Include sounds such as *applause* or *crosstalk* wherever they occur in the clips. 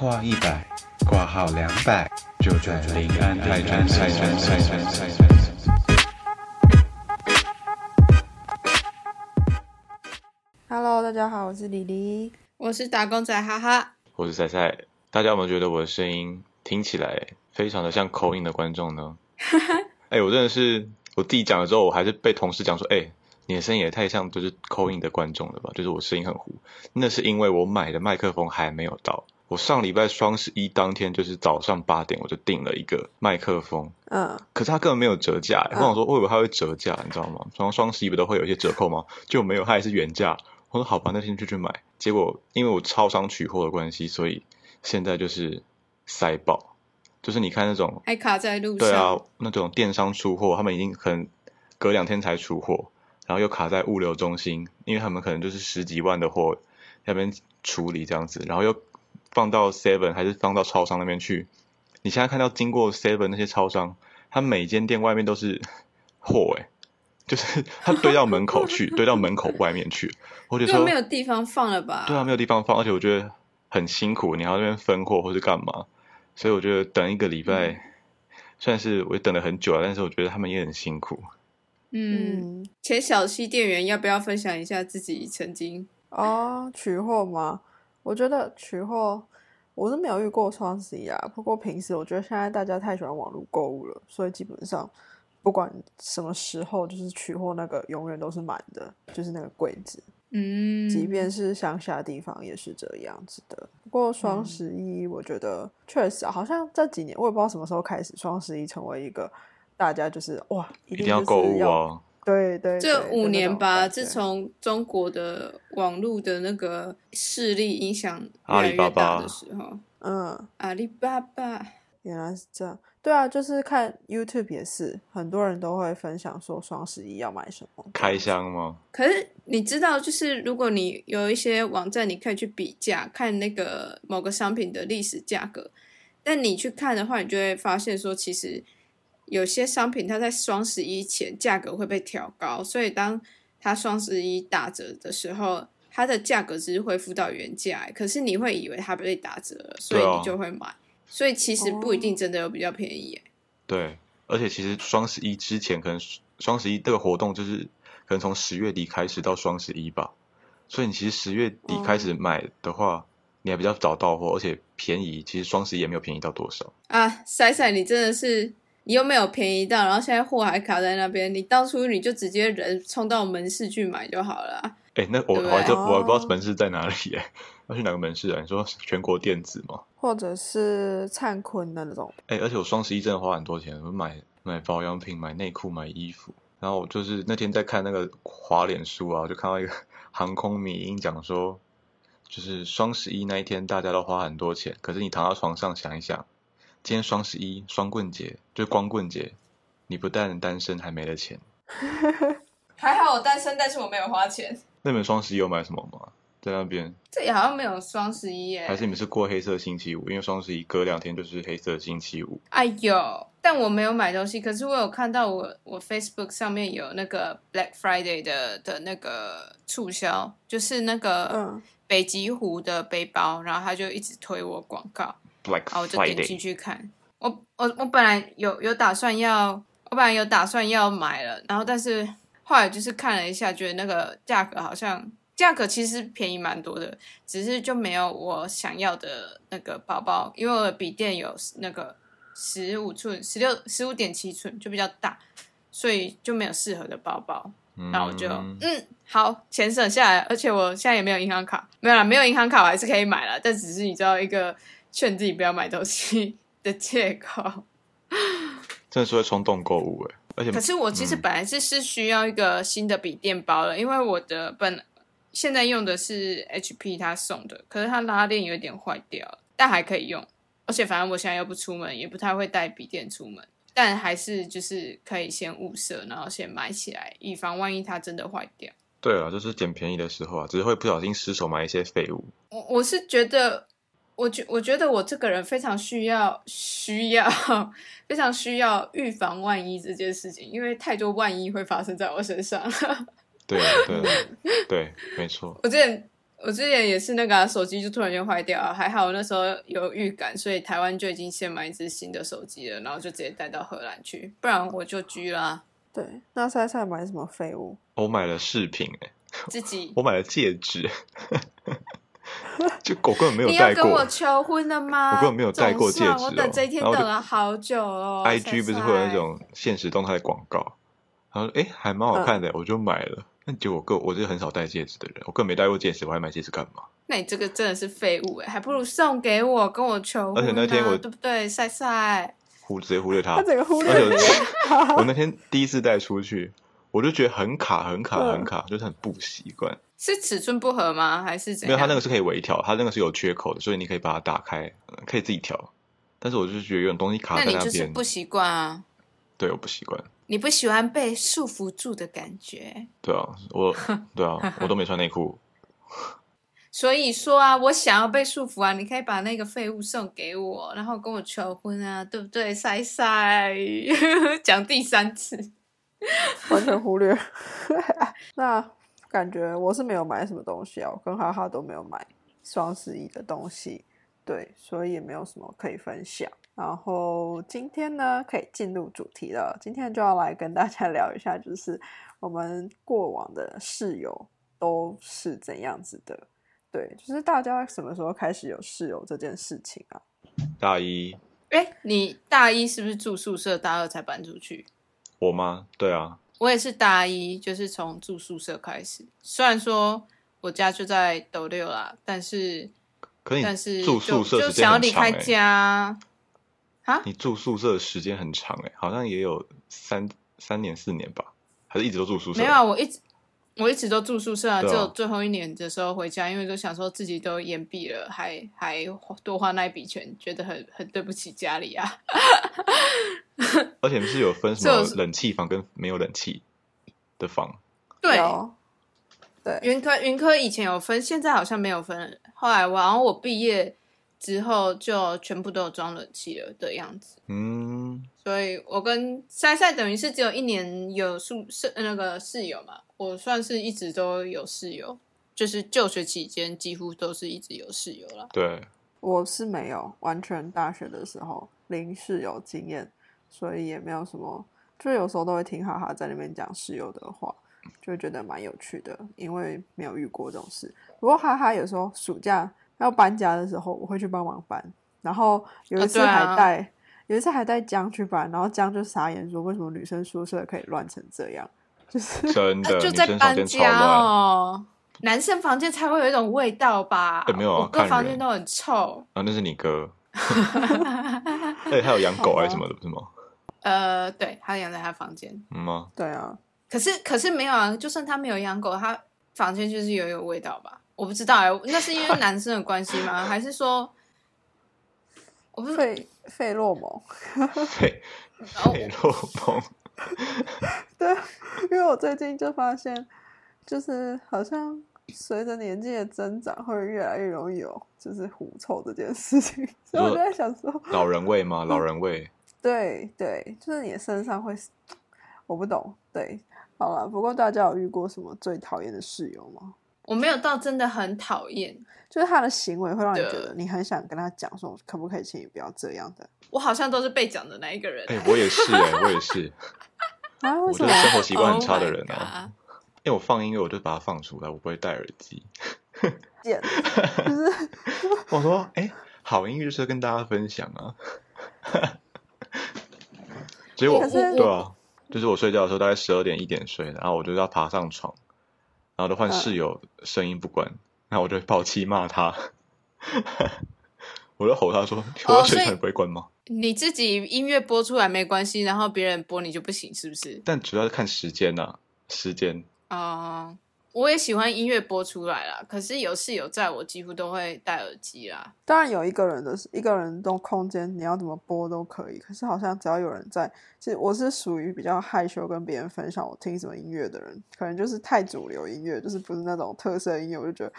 话一百，挂号两百，就在临安泰山泰山泰山泰山。Hello，大家好，我是李黎。我是打工仔，哈哈。我是赛赛，大家有没有觉得我的声音听起来非常的像口音的观众呢？*laughs* 哎、我真的是我弟讲了之后，我还是被同事讲说，哎、你的声音也太像就是口音的观众了吧？就是我声音很糊，那是因为我买的麦克风还没有到。我上礼拜双十一当天就是早上八点我就订了一个麦克风，嗯，可是它根本没有折价、欸。我想说，我以为它会折价，你知道吗？双双十一不都会有一些折扣吗？就没有，它还是原价。我说好吧，那天就去买。结果因为我超商取货的关系，所以现在就是塞爆。就是你看那种，还卡在路上。对啊，那种电商出货，他们已经可能隔两天才出货，然后又卡在物流中心，因为他们可能就是十几万的货那边处理这样子，然后又放到 Seven 还是放到超商那边去。你现在看到经过 Seven 那些超商，它每间店外面都是 *laughs* 货诶、就是它堆到门口去，堆到门口外面去。我就说根本没有地方放了吧？对啊，没有地方放，而且我觉得很辛苦，你还要那边分货或是干嘛，所以我觉得等一个礼拜，嗯虽然是我也等了很久了，但是我觉得他们也很辛苦。嗯，嗯，前小溪店员要不要分享一下自己曾经？哦，取货吗？我觉得取货我是没有遇过双十一啊。不过平时我觉得现在大家太喜欢网络购物了，所以基本上不管什么时候，就是取货那个永远都是满的，就是那个柜子。嗯，即便是乡下地方也是这样子的。不过双十一，我觉得确实啊好像这几年我也不知道什么时候开始，双十一成为一个大家就是哇，一一定要购物对对这五年吧，自从中国的网络的那个势力影响越来越阿里巴巴大的时候，嗯，阿里巴巴，原来是这样。对啊，就是看 YouTube 也是，很多人都会分享说双十一要买什么。开箱吗？可是你知道，就是如果你有一些网站，你可以去比价，看那个某个商品的历史价格。但你去看的话，你就会发现说，其实有些商品它在双十一前价格会被调高，所以当它双十一打折的时候，它的价格只是恢复到原价，可是你会以为它被打折了，所以你就会买。所以其实不一定真的有比较便宜。对，而且其实双十一之前，可能双十一这个活动就是可能从十月底开始到双十一吧，所以你其实十月底开始买的话，你还比较早到货，而且便宜。其实双十一也没有便宜到多少。啊，塞塞，你真的是，你又没有便宜到，然后现在货还卡在那边，你当初你就直接人冲到门市去买就好了啊。哎，那我我还真我还不知道哦门市在哪里耶，要去哪个门市啊？你说全国电子吗？或者是灿坤的那种，哎、而且我双十一真的花很多钱，我买买保养品、买内裤、买衣服。然后我就是那天在看那个滑脸书啊，我就看到一个航空迷音讲说，就是双十一那一天大家都花很多钱，可是你躺到床上想一想，今天双十一双棍节就是光棍节，你不但单身还没了钱。*laughs* 还好我单身，但是我没有花钱。那你们双十一有买什么吗？在那边这里好像没有双十一耶。还是你们是过黑色星期五？因为双十一隔两天就是黑色星期五。哎呦，但我没有买东西，可是我有看到我我 Facebook 上面有那个 Black Friday 的的那个促销，就是那个嗯北极狐的背包，然后他就一直推我广告。后我就点进去看。我我我本来有有打算要，我本来有打算要买了，然后但是后来就是看了一下，觉得那个价格好像价格其实便宜蛮多的，只是就没有我想要的那个包包，因为我的笔电有那个十五寸、十六、十五点七寸，就比较大，所以就没有适合的包包。嗯那我就嗯好，钱省下来，而且我现在也没有银行卡，没有啦，没有银行卡我还是可以买了，但只是你知道一个劝自己不要买东西的借口。真的是会冲动购物哎，而且可是我其实嗯本来是是需要一个新的笔电包了，因为我的本现在用的是 HP 他送的，可是它拉链有点坏掉了，但还可以用。而且反正我现在又不出门，也不太会带笔电出门，但还是就是可以先物色，然后先买起来，以防万一它真的坏掉。对啊，就是捡便宜的时候啊，只是会不小心失手买一些废物。我我是觉得，我觉我觉得我这个人非常需要需要 *laughs* 非常需要预防万一这件事情，因为太多万一会发生在我身上。*laughs* 对啊，对啊，*laughs* 对，没错。我之前我之前也是那个啊、手机就突然间坏掉啊，还好那时候有预感，所以台湾就已经先买一只新的手机了，然后就直接带到荷兰去，不然我就居啦，对，那赛赛买什么废物？我买了饰品、欸，自己。我买了戒指，*laughs* 就狗根本没有你要戴过。跟我求婚了吗？我根本没有戴过戒指哦我等这一天等了好久哦。IG 不是会有那种现实动态的广告，然后哎还蛮好看的，我就买了。但结果我根我是很少戴戒指的人，我根本没戴过戒指，我还买戒指干嘛？那你这个真的是废物哎，还不如送给我，跟我求婚、啊。而且那天我对不对，赛赛？忽直接忽略他他。整个忽略而且我。*laughs* 我那天第一次带出去，我就觉得很卡很卡嗯很卡，就是很不习惯。是尺寸不合吗？还是怎样？没有，它那个是可以微调，它那个是有缺口的，所以你可以把它打开，呃可以自己调。但是我就是觉得有点东西卡在那边你就是不，习惯啊，对，我不习惯。你不喜欢被束缚住的感觉。对啊，我对啊，我都没穿内裤。*laughs* 所以说啊，我想要被束缚啊，你可以把那个废物送给我，然后跟我求婚啊，对不对？塞塞，*laughs* 讲第三次。完全忽略。*laughs* 那感觉我是没有买什么东西啊，我跟哈哈都没有买双十一的东西，对，所以也没有什么可以分享。然后今天呢，可以进入主题了。今天就要来跟大家聊一下，就是我们过往的室友都是怎样子的。对，就是大家什么时候开始有室友这件事情啊？大一哎，你大一是不是住宿舍？大二才搬出去？我吗？对啊，我也是大一，就是从住宿舍开始。虽然说我家就在斗六啦，但是可是但是住就就宿舍时间想要离开家啊。你住宿舍的时间很长哎、好像也有三三年四年吧，还是一直都住宿舍？没有啊，我一直我一直都住宿舍啊，对啊只有最后一年的时候回家，因为就想说自己都延毕了，还还多花那一笔钱，觉得很很对不起家里啊。*laughs* 而且是有分什么冷气房跟没有冷气的房，对，对，云科云科以前有分，现在好像没有分。后来我然后我毕业之后就全部都有装冷气了的样子。嗯，所以我跟塞塞等于是只有一年有宿舍那个室友嘛，我算是一直都有室友，就是就学期间几乎都是一直有室友了。对，我是没有完全大学的时候零室友经验，所以也没有什么，就有时候都会听哈哈在那边讲室友的话，就觉得蛮有趣的，因为没有遇过这种事。不过哈哈有时候暑假要搬家的时候，我会去帮忙搬，然后有一次还带、有一次还带江去搬，然后江就傻眼说为什么女生宿舍可以乱成这样，就是 *laughs* 真的，就女在搬生房间超家，哦，男生房间才会有一种味道吧？哎没有啊我哥房间都很臭。啊，那是你哥，*laughs* 而 *laughs* 且他有养狗还是什么的，不是吗？呃，对，他养在他房间，嗯吗？对啊，可是可是没有啊，就算他没有养狗，他房间就是有一个味道吧？我不知道哎、那是因为男生的关系吗？*laughs* 还是说我不是费费洛蒙。*laughs* 费哦费洛蒙，*laughs* 对，因为我最近就发现，就是好像随着年纪的增长，会越来越容易有就是狐臭这件事情，所以我就在想说，老人味吗？老人味，对对，就是你的身上会，我不懂，对，好了，不过大家有遇过什么最讨厌的室友吗？我没有到真的很讨厌，就是他的行为会让你觉得你很想跟他讲说，可不可以请你不要这样的我好像都是被讲的那一个人。哎、我也是哎、我也是，*laughs* 啊？为什么就是？生活习惯很 Oh 差的人啊。*laughs* 因为我放音乐，我就把它放出来，我不会戴耳机。贱，就是 *laughs* 我说，哎、好音乐就是要跟大家分享啊。*laughs* 结果可是对啊，就是我睡觉的时候大概十二点一点睡，然后我就要爬上床，然后就换嗯室友声音不关，然后我就会爆气骂他，*laughs* 我就吼他说：“我要睡所以觉你不会关吗你自己音乐播出来没关系，然后别人播你就不行，是不是？”？但主要是看时间呐、时间。哦、我也喜欢音乐播出来啦，可是有室友在我几乎都会戴耳机啦。当然有一个人的一个人的空间，你要怎么播都可以。可是好像只要有人在，其实我是属于比较害羞跟别人分享我听什么音乐的人，可能就是太主流音乐，就是不是那种特色音乐，我就觉得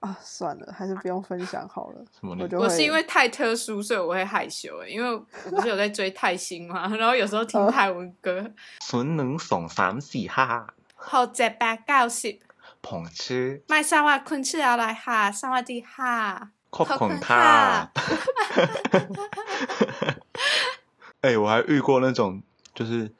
啊，算了，还是不用分享好了。什么你我就我是因为太特殊，所以我会害羞、欸。因为我不是有在追泰星嘛，*laughs* 然后有时候听泰文歌，*laughs* 纯能爽三四哈，好只八九十，捧吃，麦沙瓦昆吃要来哈，萨瓦迪哈，扩扩捆捆卡。*laughs* 哎、我还遇过那种，就是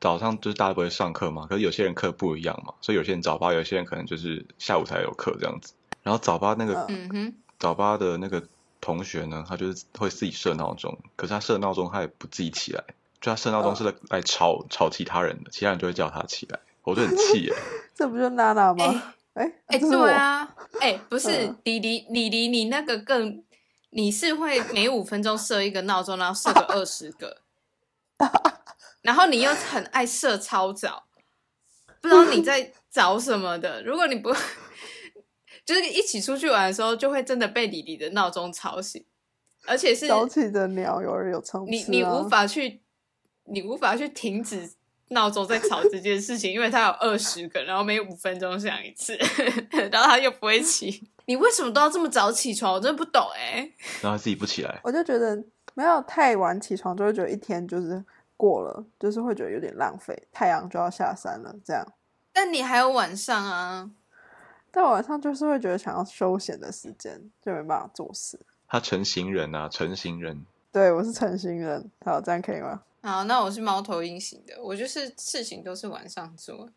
早上就是大家不会上课嘛，可是有些人课不一样嘛，所以有些人早八，有些人可能就是下午才有课这样子。然后早八那个、嗯哼，早八的那个同学呢，他就是会自己设闹钟，可是他设闹钟他也不自己起来，就他设闹钟是来来吵吵其他人的，其他人就会叫他起来，我就很气耶。*laughs* 这不就娜娜吗？哎 *laughs* 哎、对啊，哎、不是嗯李黎李黎，你那个更，你是会每五分钟设一个闹钟，然后设个二十个，*laughs* 然后你又很爱设超早，不知道你在找什么的。如果你不，就是一起出去玩的时候，就会真的被李黎的闹钟吵醒，而且是早起的鸟有人有虫你你无法去，你无法去停止闹钟在吵这件事情，因为它有二十个，然后每五分钟响一次，*laughs* 然后他又不会起。*laughs* 你为什么都要这么早起床？我真的不懂哎、然后他自己不起来，我就觉得没有太晚起床，就会觉得一天就是过了，就是会觉得有点浪费，太阳就要下山了这样。但你还有晚上啊，但晚上就是会觉得想要休闲的时间，就没办法做事。他成型人啊，成型人。对我是成型人，好，这样可以吗？好，那我是猫头鹰型的，我就是事情都是晚上做。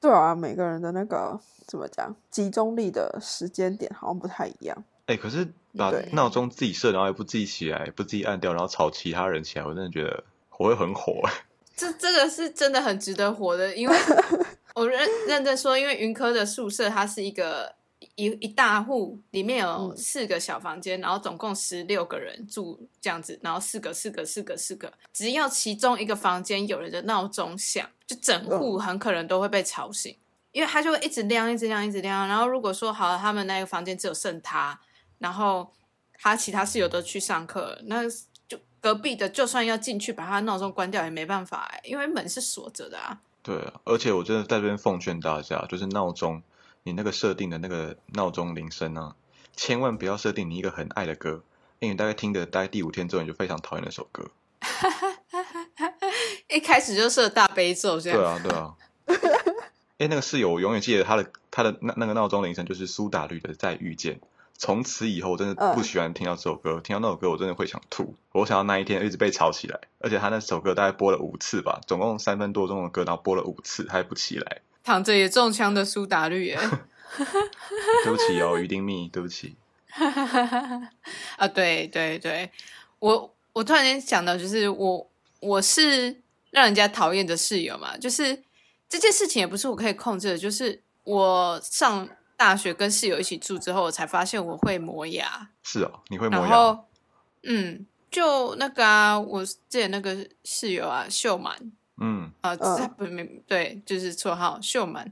对啊，每个人的那个怎么讲，集中力的时间点好像不太一样。哎、可是把闹钟自己设，然后也不自己起来，不自己按掉，然后吵其他人起来，我真的觉得我会很火。*laughs* 这这个是真的很值得活的，因为 *laughs* 我认认真说，因为云科的宿舍它是一个一一大户，里面有嗯四个小房间，然后总共十六个人住这样子，然后四个四个四个四个，只要其中一个房间有人的闹钟响，就整户很可能都会被吵醒，因为它就会一直亮，一直亮，一直亮。然后如果说好了，他们那个房间只有剩他，然后他其他室友都去上课了，那就隔壁的就算要进去把他闹钟关掉也没办法哎，因为门是锁着的啊。对啊，而且我真的在这边奉劝大家，就是闹钟，你那个设定的那个闹钟铃声啊，千万不要设定你一个很爱的歌，因为你大概听的大概第五天之后，你就非常讨厌那首歌。*laughs* 一开始就设大悲咒这样。对啊，对啊。*laughs* 哎，那个室友，我永远记得他的他的那那个闹钟铃声就是苏打绿的《再遇见》。从此以后，我真的不嗯喜欢听到这首歌，听到那首歌我真的会想吐。我想要那一天一直被吵起来，而且他那首歌大概播了五次吧，总共三分多钟的歌，然后播了五次，他还不起来。躺着也中枪的苏打绿耶。*laughs* 对不起哦，于丁密，对不起。*laughs* 啊，对对对，我我突然间想到，就是我我是让人家讨厌的室友嘛，就是这件事情也不是我可以控制的，就是我上大学跟室友一起住之后，我才发现我会磨牙，是哦，你会磨牙？然后嗯，就那个啊，我之前那个室友啊，秀满，嗯，啊，不没对，就是绰号秀满。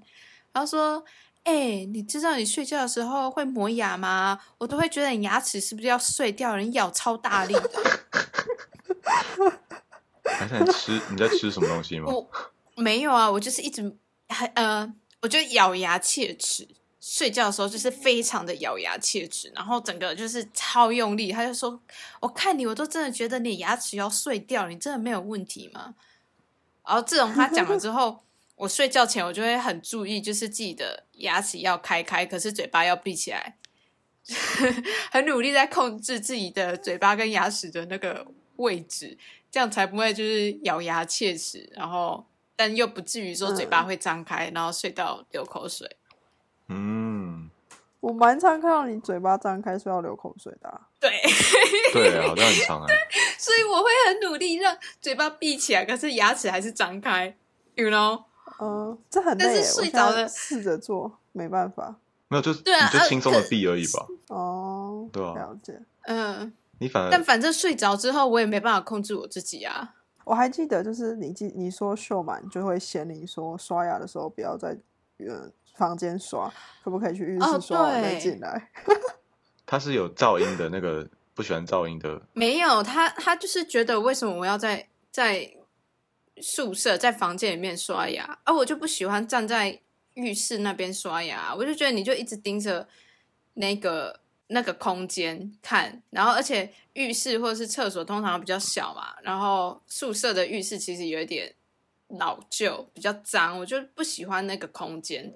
然后说：“哎、你知道你睡觉的时候会磨牙吗？我都会觉得你牙齿是不是要碎掉了？你咬超大力的。*laughs* 还是你吃你在吃什么东西吗？我没有啊，我就是一直还呃，我就咬牙切齿。睡觉的时候就是非常的咬牙切齿，然后整个就是超用力。他就说：“我看你，我都真的觉得你牙齿要碎掉，你真的没有问题吗？”然后自从他讲了之后，我睡觉前我就会很注意，就是自己的牙齿要开开，可是嘴巴要闭起来，*laughs* 很努力在控制自己的嘴巴跟牙齿的那个位置，这样才不会就是咬牙切齿，然后但又不至于说嘴巴会张开，然后睡到流口水。嗯，我蛮常看到你嘴巴张开说要流口水的啊、对，*laughs* 对啊，好像很常哎。*laughs* 所以我会很努力让嘴巴闭起来，可是牙齿还是张开，you know。嗯，这很但是累耶，我睡着了试着做，没办法。没有，就是对啊你就轻松的闭而已吧。哦，对啊了解。嗯，你反而但反正睡着之后，我也没办法控制我自己啊。我还记得，就是你记你说秀满就会嫌你说刷牙的时候不要在呃房间刷，可不可以去浴哦室刷？完再对进来？*laughs* 他是有噪音的那个不喜欢噪音的，*laughs* 没有，他他就是觉得为什么我要在在宿舍在房间里面刷牙，而、我就不喜欢站在浴室那边刷牙，我就觉得你就一直盯着那个那个空间看，然后而且浴室或者是厕所通常比较小嘛，然后宿舍的浴室其实有一点老旧，比较脏，我就不喜欢那个空间，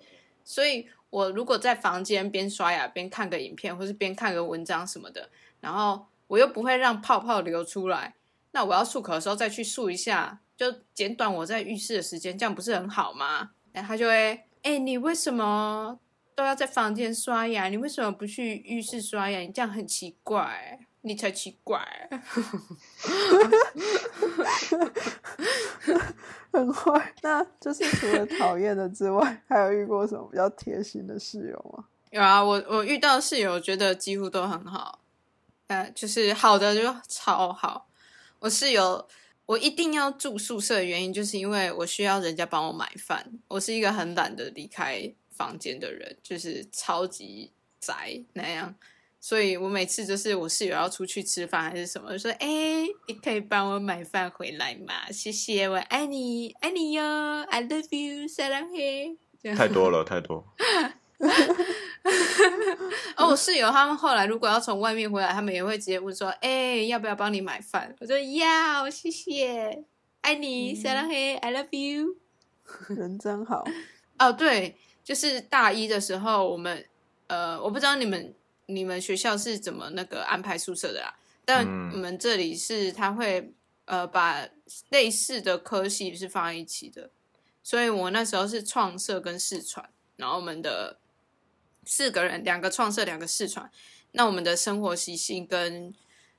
所以我如果在房间边刷牙边看个影片，或是边看个文章什么的，然后我又不会让泡泡流出来，那我要漱口的时候再去漱一下，就减短我在浴室的时间，这样不是很好吗？然后他就会，哎、你为什么都要在房间刷牙？你为什么不去浴室刷牙？你这样很奇怪，你才奇怪。*laughs* 很坏。那就是除了讨厌的之外，还有遇过什么比较贴心的室友吗？有啊，我我遇到室友，觉得几乎都很好，呃，就是好的就超好。我室友，我一定要住宿舍的原因，就是因为我需要人家帮我买饭。我是一个很懒得离开房间的人，就是超级宅那样。所以我每次就是我室友要出去吃饭还是什么，说哎，你可以帮我买饭回来嘛？谢谢，我爱你，爱你哟，I love you，撒浪嘿。太多了，太多。*laughs* 哦，我室友他们后来如果要从外面回来，他们也会直接问说，哎，要不要帮你买饭？我说要，谢谢，爱你，撒浪嘿，I love you。*laughs* 人真好。哦，对，就是大一的时候，我们呃，我不知道你们。你们学校是怎么那个安排宿舍的啦，但嗯。我们这里是他会呃把类似的科系是放在一起的，所以我那时候是创社跟视传，然后我们的四个人，两个创社，两个视传，那我们的生活习性跟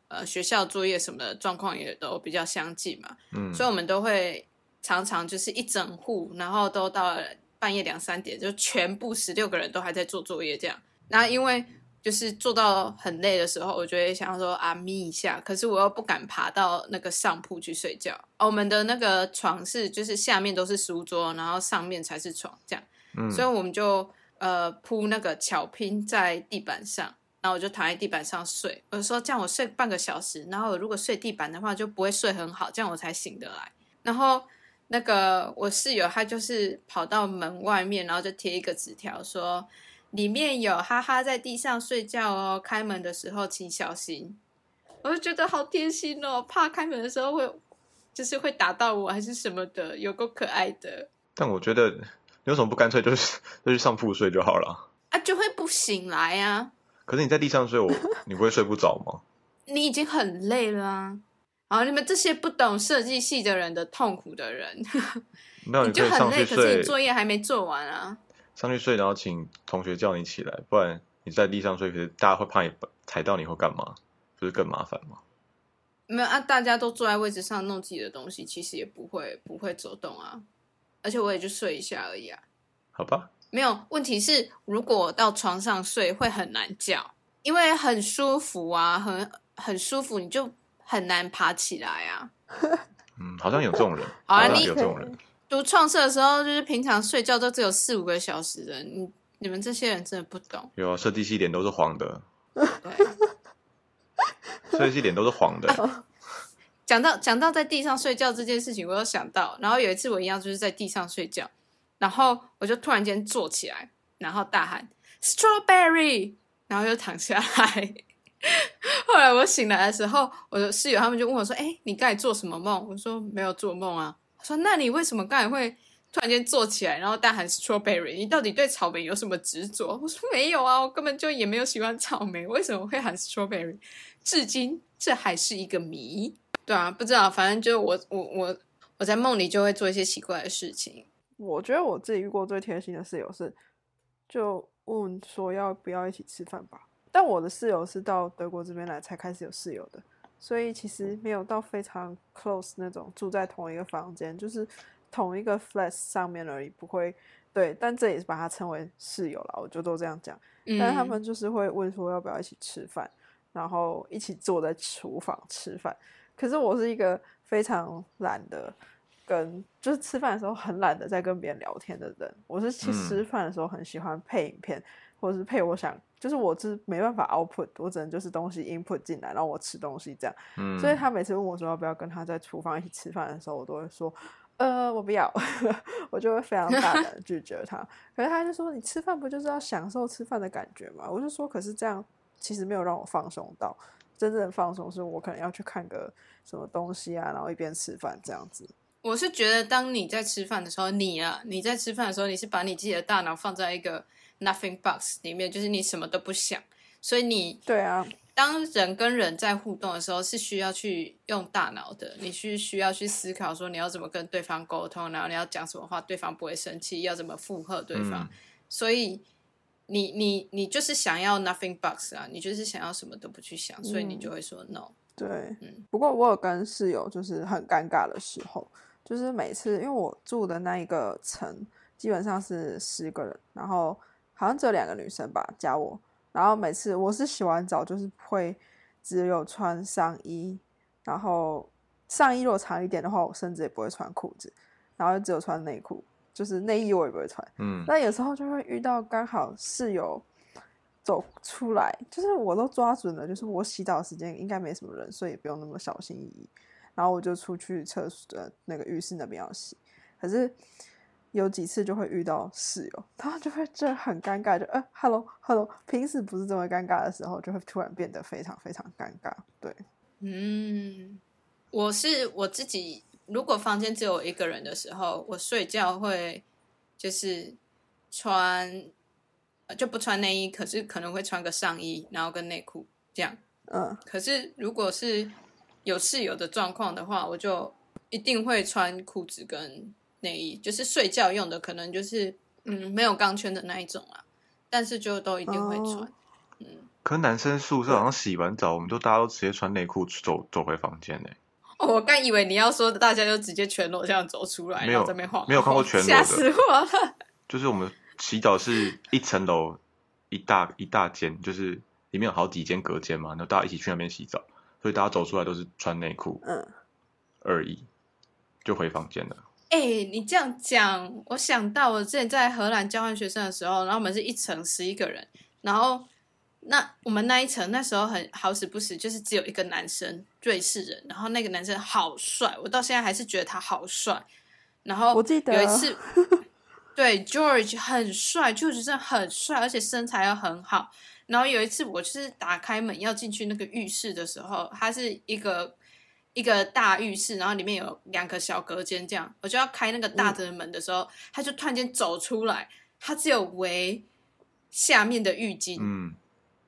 呃学校作业什么的状况也都比较相近嘛，嗯，所以我们都会常常就是一整户，然后都到了半夜两三点，就全部十六个人都还在做作业这样。然后因为就是做到很累的时候，我就会想要说啊眯一下，可是我又不敢爬到那个上铺去睡觉。哦我们的那个床是就是下面都是书桌，然后上面才是床这样，嗯所以我们就呃铺那个巧拼在地板上。然后我就躺在地板上睡，我说这样我睡半个小时，然后我如果睡地板的话就不会睡很好，这样我才醒得来。然后那个我室友他就是跑到门外面，然后就贴一个纸条说里面有哈哈在地上睡觉哦，开门的时候请小心。我就觉得好贴心哦，怕开门的时候会就是会打到我还是什么的，有够可爱的但我觉得你为什么不干脆就是就去上铺睡就好了？啊，就会不醒来啊。可是你在地上睡，我你不会睡不着吗？*laughs* 你已经很累了啊。好，你们这些不懂设计系的人的痛苦的人，没有，*laughs* 你就很累，可是你，作业还没做完啊。上去睡，然后请同学叫你起来，不然你在地上睡，可是大家会怕你踩到你或干嘛，不是更麻烦吗？没有啊，大家都坐在位置上弄自己的东西，其实也不会不会走动啊。而且我也就睡一下而已啊。好吧，没有问题是，如果到床上睡会很难叫，因为很舒服啊，很很舒服，你就很难爬起来啊。*laughs* 嗯，好像有这种人，好像你有这种人，读创社的时候，就是平常睡觉都只有四五个小时的，你你们这些人真的不懂。有啊，设计系脸都是黄的，对，*laughs* 设计系脸都是黄的，讲到讲到在地上睡觉这件事情，我有想到，然后有一次我一样就是在地上睡觉，然后我就突然间坐起来，然后大喊 “strawberry”，然后又躺下来。后来我醒来的时候，我的室友他们就问我说：“哎、你刚才做什么梦？”我说：“没有做梦啊。”他说：“那你为什么刚才会突然间坐起来，然后大喊 strawberry？你到底对草莓有什么执着？”我说：“没有啊，我根本就也没有喜欢草莓，为什么会喊 strawberry？至今这还是一个谜。”对啊，不知道，反正就我我我我在梦里就会做一些奇怪的事情。我觉得我自己遇过最贴心的室友是，就问说要不要一起吃饭吧。但我的室友是到德国这边来才开始有室友的，所以其实没有到非常 close 那种住在同一个房间，就是同一个 flat 上面而已，不会对。但这也是把它称为室友了，我就都这样讲。嗯，但是他们就是会问说要不要一起吃饭，然后一起坐在厨房吃饭。可是我是一个非常懒的，跟就是吃饭的时候很懒得在跟别人聊天的人。我是去嗯吃饭的时候很喜欢配影片，或者是配我想，就是我是没办法 output，我只能就是东西 input 进来，然后我吃东西这样。嗯，所以他每次问我说要不要跟他在厨房一起吃饭的时候，我都会说，呃，我不要，*laughs* 我就会非常大胆 *laughs* 拒绝他。可是他就说，你吃饭不就是要享受吃饭的感觉吗？我就说，可是这样其实没有让我放松到。真正的放松是我可能要去看个什么东西啊，然后一边吃饭这样子。我是觉得，当你在吃饭的时候，你啊，你在吃饭的时候，你是把你自己的大脑放在一个 nothing box 里面，就是你什么都不想，所以你对啊，当人跟人在互动的时候，是需要去用大脑的，你是需要去思考说你要怎么跟对方沟通，然后你要讲什么话，对方不会生气，要怎么附和对方。嗯。所以你你你就是想要 nothing box 啊，你就是想要什么都不去想，所以你就会说 no。对，嗯。不过我有跟室友就是很尴尬的时候，就是每次因为我住的那一个层基本上是十个人，然后好像只有两个女生吧加我，然后每次我是洗完澡就是会只有穿上衣，然后上衣如果长一点的话，我甚至也不会穿裤子，然后只有穿内裤，就是内衣我也不会穿。嗯，那有时候就会遇到刚好室友走出来，就是我都抓准了，就是我洗澡时间应该没什么人，所以也不用那么小心翼翼。然后我就出去厕所的那个浴室那边要洗，可是有几次就会遇到室友，他们就会这很尴尬，就呃，hello hello，平时不是这么尴尬的时候，就会突然变得非常非常尴尬。对，嗯，我是我自己，如果房间只有我一个人的时候，我睡觉会就是穿呃就不穿内衣，可是可能会穿个上衣，然后跟内裤这样。嗯，可是如果是有室友的状况的话，我就一定会穿裤子跟内衣，就是睡觉用的，可能就是嗯没有钢圈的那一种啊，但是就都一定会穿。哦可是男生宿舍好像洗完澡，我们就大家都直接穿内裤走走回房间呢。哦，我刚以为你要说大家就直接全裸这样走出来，没有这边晃，没有看过全裸的吓死我了。就是我们洗澡是一层楼一大一大间，就是里面有好几间隔间嘛，然后大家一起去那边洗澡，所以大家走出来都是穿内裤嗯，而已，就回房间了。哎、你这样讲，我想到我之前在荷兰交换学生的时候，然后我们是一层十一个人，然后那我们那一层那时候很好死不死，就是只有一个男生，瑞士人，然后那个男生好帅，我到现在还是觉得他好帅。然后我记得有一次，*laughs* 对 George 很帅，George 真的很帅，而且身材又很好。然后有一次我就是打开门要进去那个浴室的时候，他是一个一个大浴室，然后里面有两个小隔间，这样我就要开那个大的门的时候，他就突然间走出来，他只有围下面的浴巾，嗯，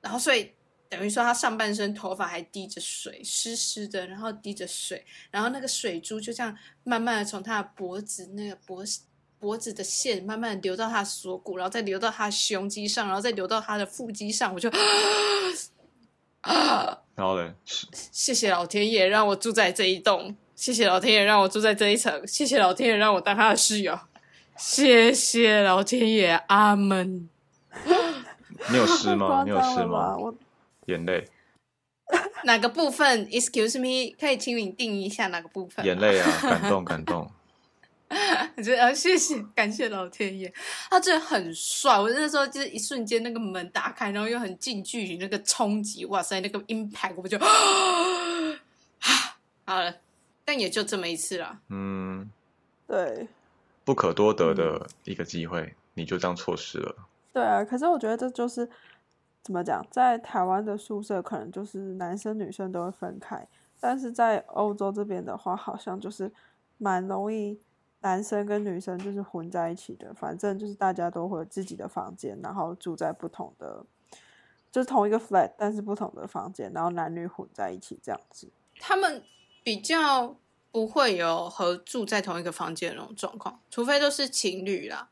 然后所以等于说他上半身头发还滴着水，湿湿的，然后滴着水，然后那个水珠就这样慢慢的从他的脖子那个脖脖子的线慢慢地流到他的锁骨，然后再流到他胸肌上，然后再流到他的腹肌上，我就 *gasps* 啊，*laughs* 然后嘞，是谢谢老天爷让我住在这一栋，谢谢老天爷让我住在这一层，谢谢老天爷让我当他的室友，谢谢老天爷，阿门。你有湿 *laughs* 太吗？你有湿？吗？我眼泪，*laughs* 哪个部分？Excuse me，可以请你定一下哪个部分？眼泪啊，感动，感动。*laughs* 我觉得啊，谢谢，感谢老天爷，他真的很帅。我那时候就是一瞬间，那个门打开，然后又很近距离那个冲击，哇塞，那个 impact，我就啊，好了，但也就这么一次了。嗯，对不可多得的一个机会，你就这样错失了。对啊，可是我觉得这就是怎么讲，在台湾的宿舍可能就是男生女生都会分开，但是在欧洲这边的话，好像就是蛮容易男生跟女生就是混在一起的，反正就是大家都会有自己的房间，然后住在不同的，就是同一个 flat，但是不同的房间，然后男女混在一起这样子。他们比较不会有合住在同一个房间的那种状况，除非都是情侣啦，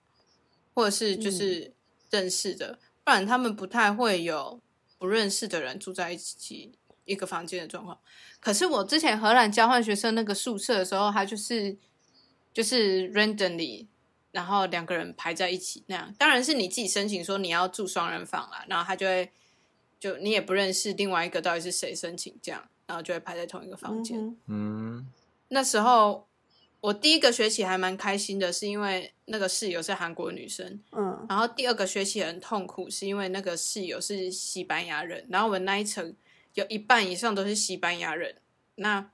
或者是就是认识的，不然他们不太会有不认识的人住在一起一个房间的状况。可是我之前荷兰交换学生那个宿舍的时候，他就是就是 randomly，然后两个人排在一起那样。当然是你自己申请说你要住双人房啦，然后他就会就你也不认识另外一个到底是谁申请这样，然后就会排在同一个房间。嗯那时候我第一个学期还蛮开心的，是因为那个室友是韩国女生，嗯然后第二个学期很痛苦，是因为那个室友是西班牙人，然后我们那一层有一半以上都是西班牙人，那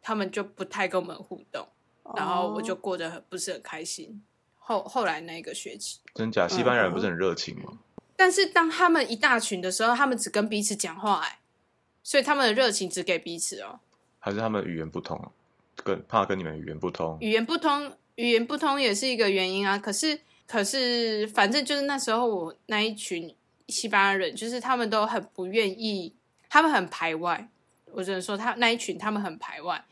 他们就不太跟我们互动，然后我就哦过得很不是很开心。后后来那个学期，真假？西班牙人不是很热情吗？但是当他们一大群的时候，他们只跟彼此讲话，哎，所以他们的热情只给彼此哦。还是他们语言不同啊？跟怕跟你们语言不通。语言不通，语言不通也是一个原因啊。可是，可是，反正就是那时候我那一群西班牙人，就是他们都很不愿意，他们很排外。我只能说，他那一群他们很排外。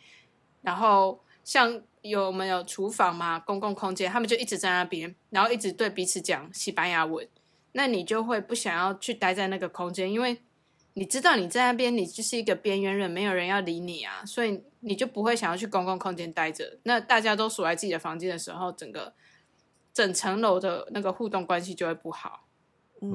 然后，像有没有厨房嘛，公共空间，他们就一直在那边，然后一直对彼此讲西班牙文。那你就会不想要去待在那个空间，因为你知道你在那边，你就是一个边缘人，没有人要理你啊，所以你就不会想要去公共空间待着。那大家都锁在自己的房间的时候，整个整层楼的那个互动关系就会不好。嗯，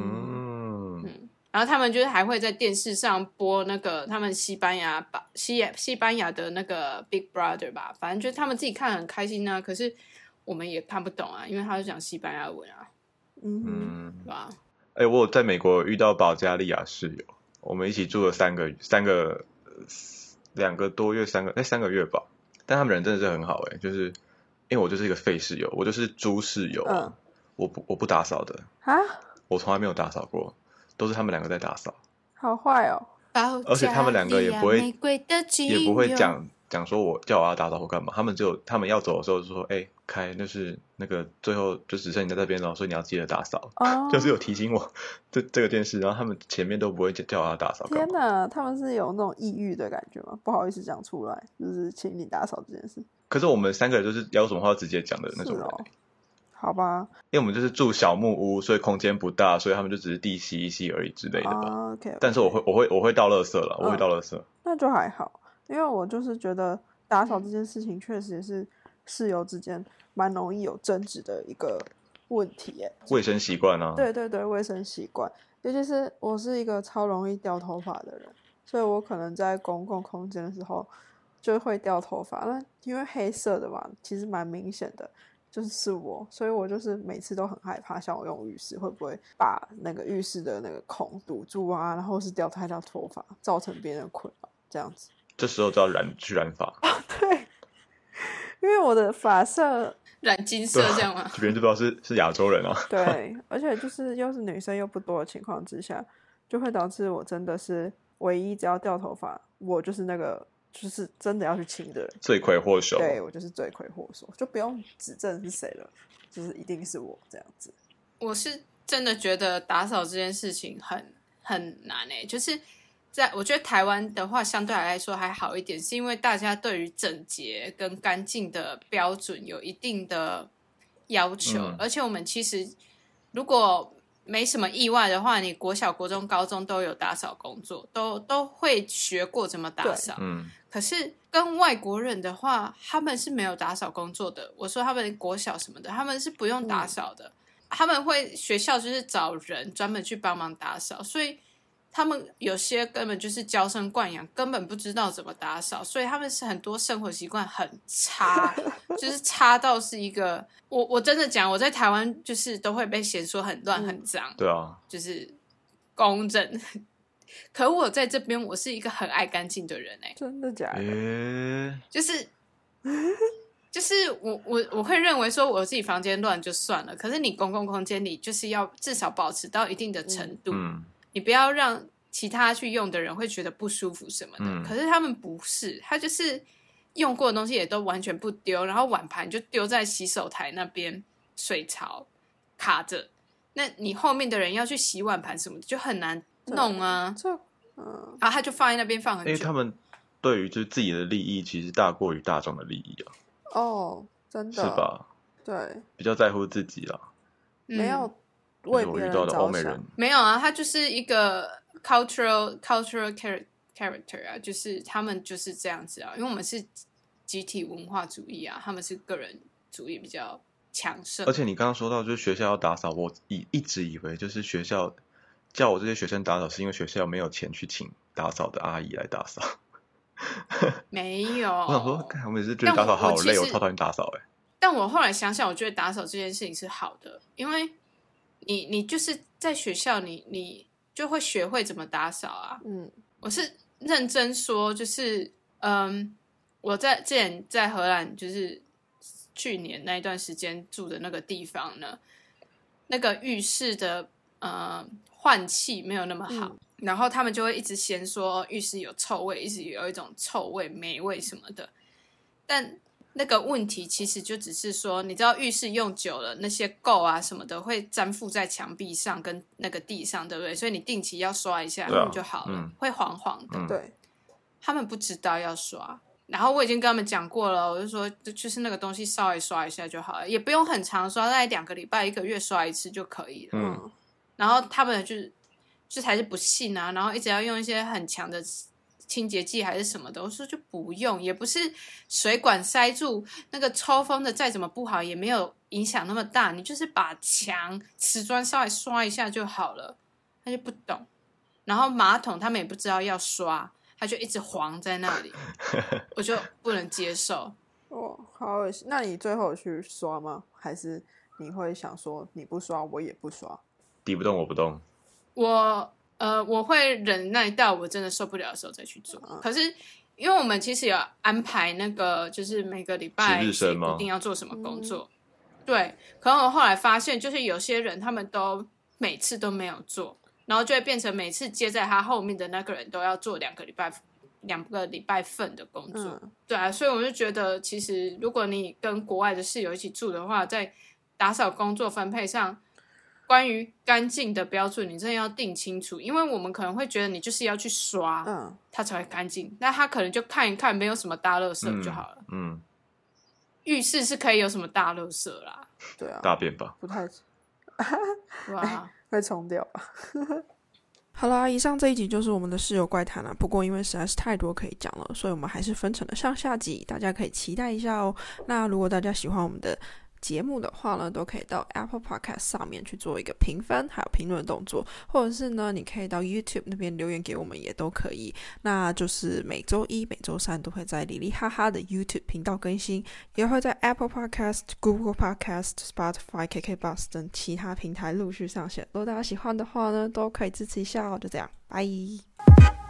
然后他们就是还会在电视上播那个他们西班牙吧西西班牙的那个 Big Brother 吧，反正就是他们自己看很开心啊，可是我们也看不懂啊，因为他是讲西班牙文啊，嗯对吧？哎、我有在美国遇到保加利亚室友，我们一起住了三个三个呃两个多月，三个哎三个月吧。但他们人真的是很好哎、就是因为我就是一个废室友，我就是猪室友，嗯我不我不打扫的，啊，我从来没有打扫过，都是他们两个在打扫，好坏哦，而且他们两个也不会也不会讲讲说我叫我要打扫或干嘛，他们只有他们要走的时候就说，哎、开就是那个最后就只剩你在这边了，所以你要记得打扫。哦，*laughs* 就是有提醒我 *laughs* 这这个件事，然后他们前面都不会叫叫我要打扫。天哪，他们是有那种抑郁的感觉吗？不好意思讲出来，就是请你打扫这件事。可是我们三个人就是有什么话直接讲的那种人，好吧因为我们就是住小木屋，所以空间不大，所以他们就只是地吸一吸而已之类的吧。啊，OK，但是我会我会我会倒垃圾了，我会嗯倒垃圾。那就还好，因为我就是觉得打扫这件事情确实也是室友之间蛮容易有争执的一个问题耶。卫生习惯啊，对对对，卫生习惯，尤其是我是一个超容易掉头发的人，所以我可能在公共空间的时候就会掉头发。那因为黑色的嘛，其实蛮明显的，就是是我，所以我就是每次都很害怕，像我用浴室会不会把那个浴室的那个孔堵住啊，然后是掉太掉头发，造成别人的困扰这样子。这时候就要染去染发，*laughs* 对，因为我的发色染金色这样吗？别人就不知道是是亚洲人啊。对，*laughs* 而且就是又是女生又不多的情况之下，就会导致我真的是唯一只要掉头发，我就是那个就是真的要去亲的人，罪魁祸首。对我就是罪魁祸首，就不用指证是谁了，就是一定是我这样子。我是真的觉得打扫这件事情很很难诶、就是在我觉得台湾的话相对来说还好一点，是因为大家对于整洁跟干净的标准有一定的要求，嗯而且我们其实如果没什么意外的话，你国小、国中、高中都有打扫工作，都都会学过怎么打对扫。嗯，可是跟外国人的话，他们是没有打扫工作的。我说他们国小什么的，他们是不用打扫的，他们会学校就是找人专门去帮忙打扫，所以他们有些根本就是娇生惯养，根本不知道怎么打扫，所以他们是很多生活习惯很差，*laughs* 就是差到是一个我我真的讲，我在台湾就是都会被嫌说很乱很脏，对啊，就是公正。可我在这边，我是一个很爱干净的人哎、真的假的？诶，就是就是我我我会认为说我自己房间乱就算了，可是你公共空间里就是要至少保持到一定的程度，嗯，你不要让其他去用的人会觉得不舒服什么的。嗯可是他们不是，他就是用过的东西也都完全不丢，然后碗盘就丢在洗手台那边，水槽卡着，那你后面的人要去洗碗盘什么的就很难弄啊。这嗯，然后他就放在那边放很久，因为他们对于就是自己的利益，其实大过于大众的利益啊，哦，真的是吧？对，比较在乎自己啦。嗯没有就是为别人我遇到的欧着想美人，，没有啊，他就是一个 cultural cultural char- character 啊，就是他们就是这样子啊，因为我们是集体文化主义啊，他们是个人主义比较强盛而。且你刚刚说到就是学校要打扫，我一一直以为就是学校叫我这些学生打扫，是因为学校没有钱去请打扫的阿姨来打扫。*laughs* 没有，我想说，看我每次觉得打扫好累，我其实我超讨厌打扫哎、但我后来想想，我觉得打扫这件事情是好的，因为你你就是在学校你，你就会学会怎么打扫啊。嗯我是认真说，就是嗯，我在之前在荷兰，就是去年那一段时间住的那个地方呢，那个浴室的呃换气没有那么好，嗯然后他们就会一直嫌说浴室有臭味，一直有一种臭味、霉味什么的。但那个问题其实就只是说，你知道浴室用久了，那些垢啊什么的会粘附在墙壁上跟那个地上，对不对？所以你定期要刷一下啊就好了，嗯会黄黄的。嗯对，他们不知道要刷，然后我已经跟他们讲过了，我就说就就是那个东西稍微刷一下就好了，也不用很长刷，大概两个礼拜、一个月刷一次就可以了。嗯，然后他们就是就还是不信啊，然后一直要用一些很强的清洁剂还是什么的，我说就不用，也不是水管塞住，那个抽风的再怎么不好也没有影响那么大，你就是把墙瓷砖稍微刷一下就好了。他就不懂，然后马桶他们也不知道要刷，他就一直黄在那里，*laughs* 我就不能接受。*laughs* 哦，好恶心。那你最后去刷吗？还是你会想说你不刷，我也不刷？敌不动我不动。我呃，我会忍耐到我真的受不了的时候再去做。可是因为我们其实有安排那个，就是每个礼拜值日生吗固定要做什么工作，对。可能我后来发现，就是有些人他们都每次都没有做，然后就会变成每次接在他后面的那个人都要做两个礼拜。两个礼拜份的工作，嗯对啊，所以我就觉得，其实如果你跟国外的室友一起住的话，在打扫工作分配上，关于干净的标准，你真的要定清楚，因为我们可能会觉得你就是要去刷，嗯，它才会干净，那他可能就看一看，没有什么大垃圾嗯就好了。嗯，浴室是可以有什么大垃圾啦，对啊，大便吧。不太哇，*laughs* *laughs* 会冲掉吧。*laughs* 好啦，以上这一集就是我们的室友怪谈了。不过因为实在是太多可以讲了，所以我们还是分成了上下集，大家可以期待一下哦。那如果大家喜欢我们的节目的话呢，都可以到 Apple Podcast 上面去做一个评分，还有评论动作，或者是呢，你可以到 YouTube 那边留言给我们，也都可以。那就是每周一、每周三都会在哩哩哈哈的 YouTube 频道更新，也会在 Apple Podcast、Google Podcast、Spotify、KK Bus 等其他平台陆续上线。如果大家喜欢的话呢，都可以支持一下哦。就这样，拜。